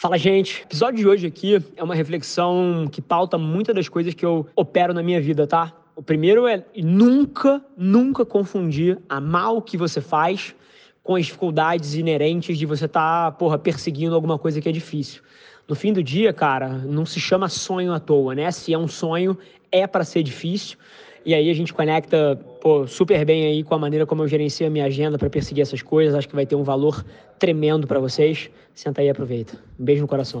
Fala, gente. O episódio de hoje aqui é uma reflexão que pauta muitas das coisas que eu opero na minha vida, tá? O primeiro é nunca, nunca confundir amar o que você faz com as dificuldades inerentes de você estar, tá, porra, perseguindo alguma coisa que é difícil. No fim do dia, cara, não se chama sonho à toa, né? Se é um sonho, é para ser difícil. E aí a gente conecta pô, super bem aí com a maneira como eu gerencio a minha agenda para perseguir essas coisas. Acho que vai ter um valor tremendo para vocês. Senta aí e aproveita. Um beijo no coração.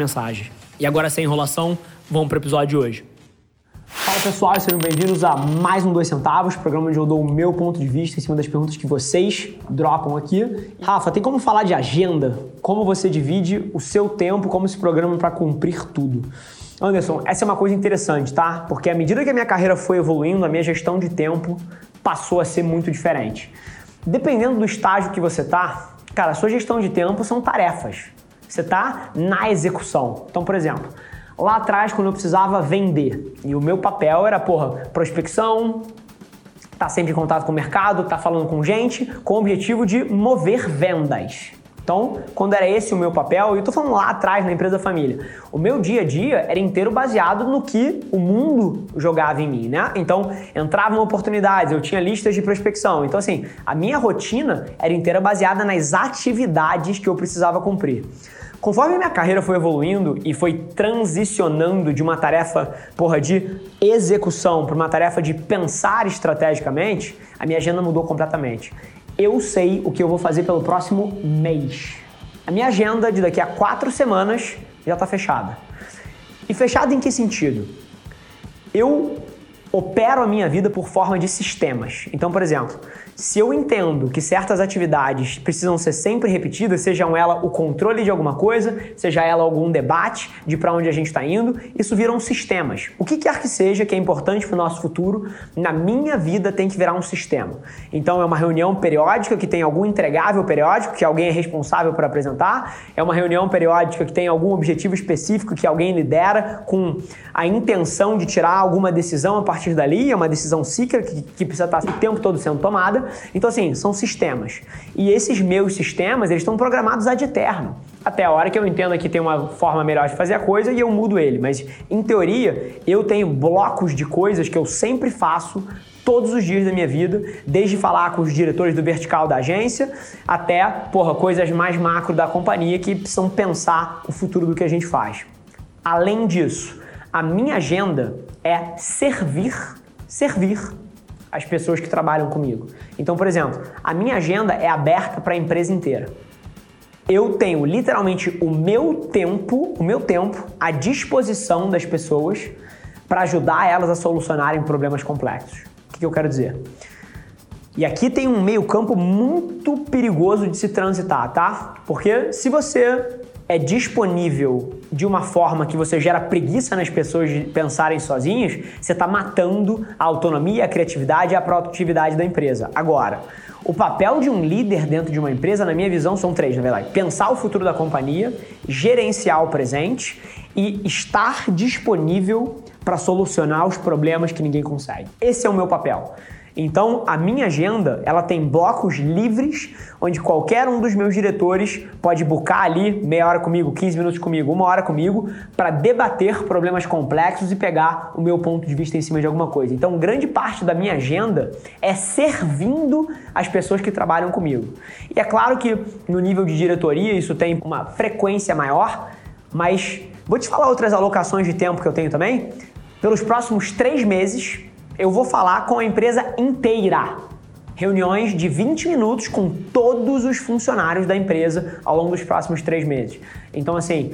mensagens. E agora, sem enrolação, vamos para o episódio de hoje. Fala pessoal, sejam bem-vindos a mais um Dois Centavos, programa onde eu dou o meu ponto de vista em cima das perguntas que vocês dropam aqui. Rafa, tem como falar de agenda? Como você divide o seu tempo, como se programa para cumprir tudo? Anderson, essa é uma coisa interessante, tá? Porque à medida que a minha carreira foi evoluindo, a minha gestão de tempo passou a ser muito diferente. Dependendo do estágio que você tá, cara, a sua gestão de tempo são tarefas. Você tá na execução. Então, por exemplo, lá atrás, quando eu precisava vender, e o meu papel era, porra, prospecção, tá sempre em contato com o mercado, tá falando com gente, com o objetivo de mover vendas. Então, quando era esse o meu papel, e eu tô falando lá atrás na empresa família, o meu dia a dia era inteiro baseado no que o mundo jogava em mim, né? Então, entravam oportunidades, eu tinha listas de prospecção. Então, assim, a minha rotina era inteira baseada nas atividades que eu precisava cumprir. Conforme minha carreira foi evoluindo e foi transicionando de uma tarefa, porra, de execução para uma tarefa de pensar estrategicamente, a minha agenda mudou completamente eu sei o que eu vou fazer pelo próximo mês. A minha agenda de daqui a quatro semanas já está fechada. E fechada em que sentido? Eu opero a minha vida por forma de sistemas. Então, por exemplo, se eu entendo que certas atividades precisam ser sempre repetidas, seja ela o controle de alguma coisa, seja ela algum debate de para onde a gente está indo, isso viram sistemas. O que quer que seja que é importante para o nosso futuro, na minha vida tem que virar um sistema. Então é uma reunião periódica que tem algum entregável periódico que alguém é responsável por apresentar, é uma reunião periódica que tem algum objetivo específico que alguém lidera com a intenção de tirar alguma decisão a partir dali, é uma decisão cíclica que, que precisa estar o tempo todo sendo tomada. Então, assim, são sistemas. E esses meus sistemas, eles estão programados ad eterno. Até a hora que eu entenda que tem uma forma melhor de fazer a coisa e eu mudo ele. Mas, em teoria, eu tenho blocos de coisas que eu sempre faço todos os dias da minha vida, desde falar com os diretores do vertical da agência até, porra, coisas mais macro da companhia que precisam pensar o futuro do que a gente faz. Além disso, a minha agenda é servir, servir as pessoas que trabalham comigo. Então, por exemplo, a minha agenda é aberta para a empresa inteira. Eu tenho literalmente o meu tempo, o meu tempo à disposição das pessoas para ajudar elas a solucionarem problemas complexos. O que eu quero dizer? E aqui tem um meio-campo muito perigoso de se transitar, tá? Porque se você é disponível de uma forma que você gera preguiça nas pessoas de pensarem sozinhas, você está matando a autonomia, a criatividade e a produtividade da empresa. Agora, o papel de um líder dentro de uma empresa, na minha visão, são três, na verdade. Pensar o futuro da companhia, gerenciar o presente e estar disponível para solucionar os problemas que ninguém consegue. Esse é o meu papel. Então, a minha agenda, ela tem blocos livres, onde qualquer um dos meus diretores pode buscar ali meia hora comigo, 15 minutos comigo, uma hora comigo, para debater problemas complexos e pegar o meu ponto de vista em cima de alguma coisa. Então, grande parte da minha agenda é servindo as pessoas que trabalham comigo. E é claro que no nível de diretoria isso tem uma frequência maior, mas vou te falar outras alocações de tempo que eu tenho também. Pelos próximos três meses, eu vou falar com a empresa inteira. Reuniões de 20 minutos com todos os funcionários da empresa ao longo dos próximos três meses. Então, assim,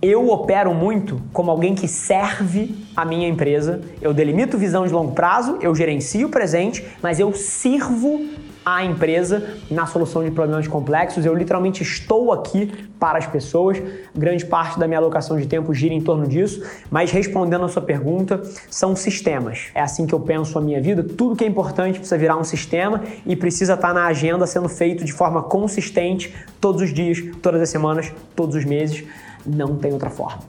eu opero muito como alguém que serve a minha empresa. Eu delimito visão de longo prazo, eu gerencio o presente, mas eu sirvo a empresa na solução de problemas complexos. Eu literalmente estou aqui para as pessoas. Grande parte da minha alocação de tempo gira em torno disso. Mas respondendo a sua pergunta, são sistemas. É assim que eu penso a minha vida. Tudo que é importante precisa virar um sistema e precisa estar na agenda sendo feito de forma consistente todos os dias, todas as semanas, todos os meses. Não tem outra forma.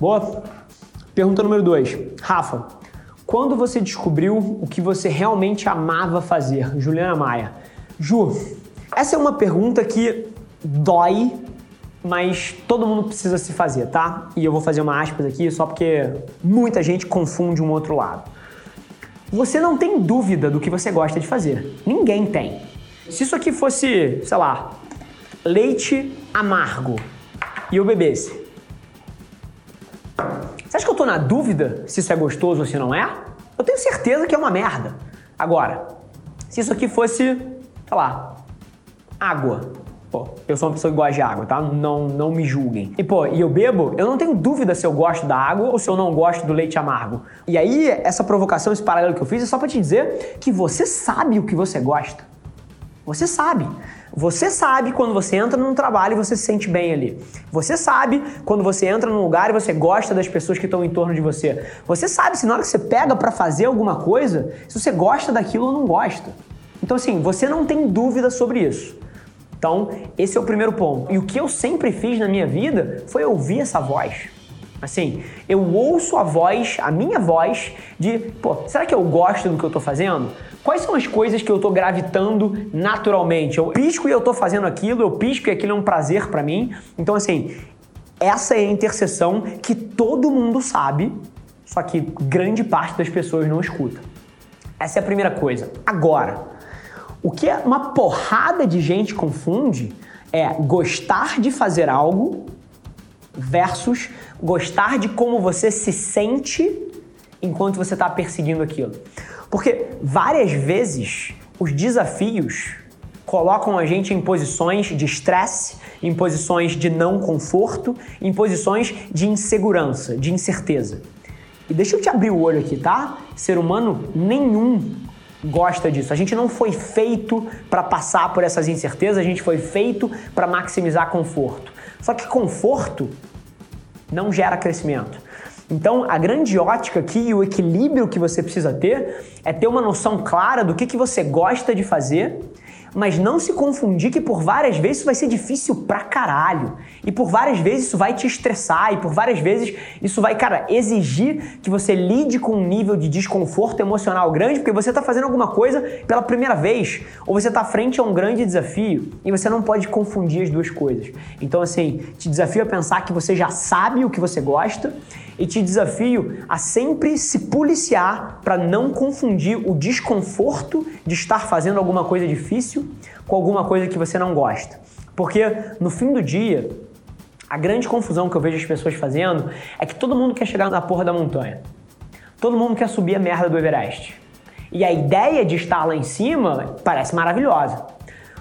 Boa? Pergunta número 2. Rafa, quando você descobriu o que você realmente amava fazer? Juliana Maia. Ju, essa é uma pergunta que dói, mas todo mundo precisa se fazer, tá? E eu vou fazer uma aspas aqui só porque muita gente confunde um outro lado. Você não tem dúvida do que você gosta de fazer. Ninguém tem. Se isso aqui fosse, sei lá, leite amargo e eu bebesse, acha que eu tô na dúvida se isso é gostoso ou se não é? Eu tenho certeza que é uma merda. Agora, se isso aqui fosse, sei lá, água. Pô, eu sou uma pessoa que gosta de água, tá? Não, não me julguem. E pô, e eu bebo, eu não tenho dúvida se eu gosto da água ou se eu não gosto do leite amargo. E aí, essa provocação, esse paralelo que eu fiz é só para te dizer que você sabe o que você gosta. Você sabe. Você sabe quando você entra num trabalho e você se sente bem ali. Você sabe quando você entra num lugar e você gosta das pessoas que estão em torno de você. Você sabe se na hora que você pega para fazer alguma coisa, se você gosta daquilo ou não gosta. Então assim, você não tem dúvida sobre isso. Então, esse é o primeiro ponto. E o que eu sempre fiz na minha vida foi ouvir essa voz. Assim, eu ouço a voz, a minha voz, de, pô, será que eu gosto do que eu tô fazendo? Quais são as coisas que eu estou gravitando naturalmente? Eu pisco e eu estou fazendo aquilo, eu pisco e aquilo é um prazer para mim. Então, assim, essa é a interseção que todo mundo sabe, só que grande parte das pessoas não escuta. Essa é a primeira coisa. Agora, o que uma porrada de gente confunde é gostar de fazer algo versus gostar de como você se sente enquanto você está perseguindo aquilo. Porque várias vezes os desafios colocam a gente em posições de estresse, em posições de não conforto, em posições de insegurança, de incerteza. E deixa eu te abrir o olho aqui, tá? Ser humano nenhum gosta disso. A gente não foi feito para passar por essas incertezas, a gente foi feito para maximizar conforto. Só que conforto não gera crescimento. Então, a grande ótica aqui e o equilíbrio que você precisa ter é ter uma noção clara do que, que você gosta de fazer mas não se confundir que por várias vezes isso vai ser difícil pra caralho. E por várias vezes isso vai te estressar, e por várias vezes isso vai, cara, exigir que você lide com um nível de desconforto emocional grande, porque você tá fazendo alguma coisa pela primeira vez, ou você tá frente a um grande desafio, e você não pode confundir as duas coisas. Então, assim, te desafio a pensar que você já sabe o que você gosta e te desafio a sempre se policiar para não confundir o desconforto de estar fazendo alguma coisa difícil com alguma coisa que você não gosta. Porque no fim do dia, a grande confusão que eu vejo as pessoas fazendo é que todo mundo quer chegar na porra da montanha. Todo mundo quer subir a merda do Everest. E a ideia de estar lá em cima parece maravilhosa.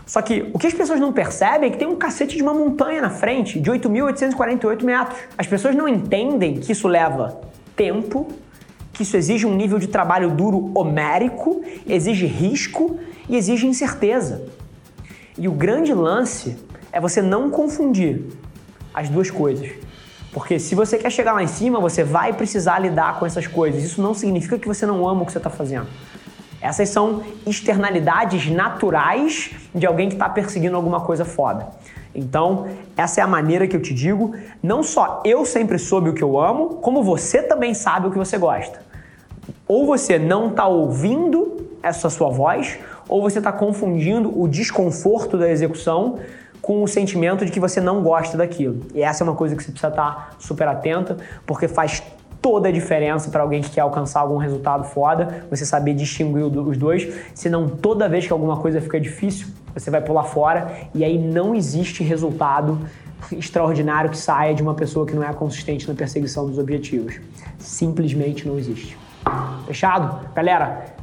Só que o que as pessoas não percebem é que tem um cacete de uma montanha na frente, de 8.848 metros. As pessoas não entendem que isso leva tempo, que isso exige um nível de trabalho duro homérico, exige risco e exige incerteza. E o grande lance é você não confundir as duas coisas. Porque se você quer chegar lá em cima, você vai precisar lidar com essas coisas. Isso não significa que você não ama o que você está fazendo. Essas são externalidades naturais de alguém que está perseguindo alguma coisa foda. Então, essa é a maneira que eu te digo. Não só eu sempre soube o que eu amo, como você também sabe o que você gosta. Ou você não está ouvindo essa sua voz, ou você está confundindo o desconforto da execução com o sentimento de que você não gosta daquilo. E essa é uma coisa que você precisa estar tá super atenta, porque faz toda a diferença para alguém que quer alcançar algum resultado foda, você saber distinguir os dois, senão toda vez que alguma coisa fica difícil, você vai pular fora e aí não existe resultado extraordinário que saia de uma pessoa que não é consistente na perseguição dos objetivos. Simplesmente não existe. Fechado? Galera,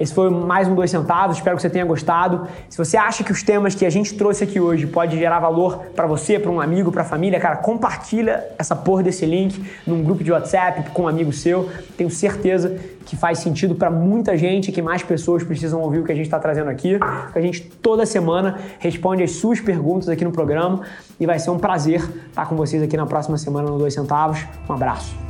Esse foi mais um Dois Centavos, espero que você tenha gostado. Se você acha que os temas que a gente trouxe aqui hoje pode gerar valor para você, para um amigo, para a família, cara, compartilha essa porra desse link num grupo de WhatsApp com um amigo seu. Tenho certeza que faz sentido para muita gente, que mais pessoas precisam ouvir o que a gente está trazendo aqui. A gente toda semana responde as suas perguntas aqui no programa e vai ser um prazer estar com vocês aqui na próxima semana no Dois Centavos. Um abraço.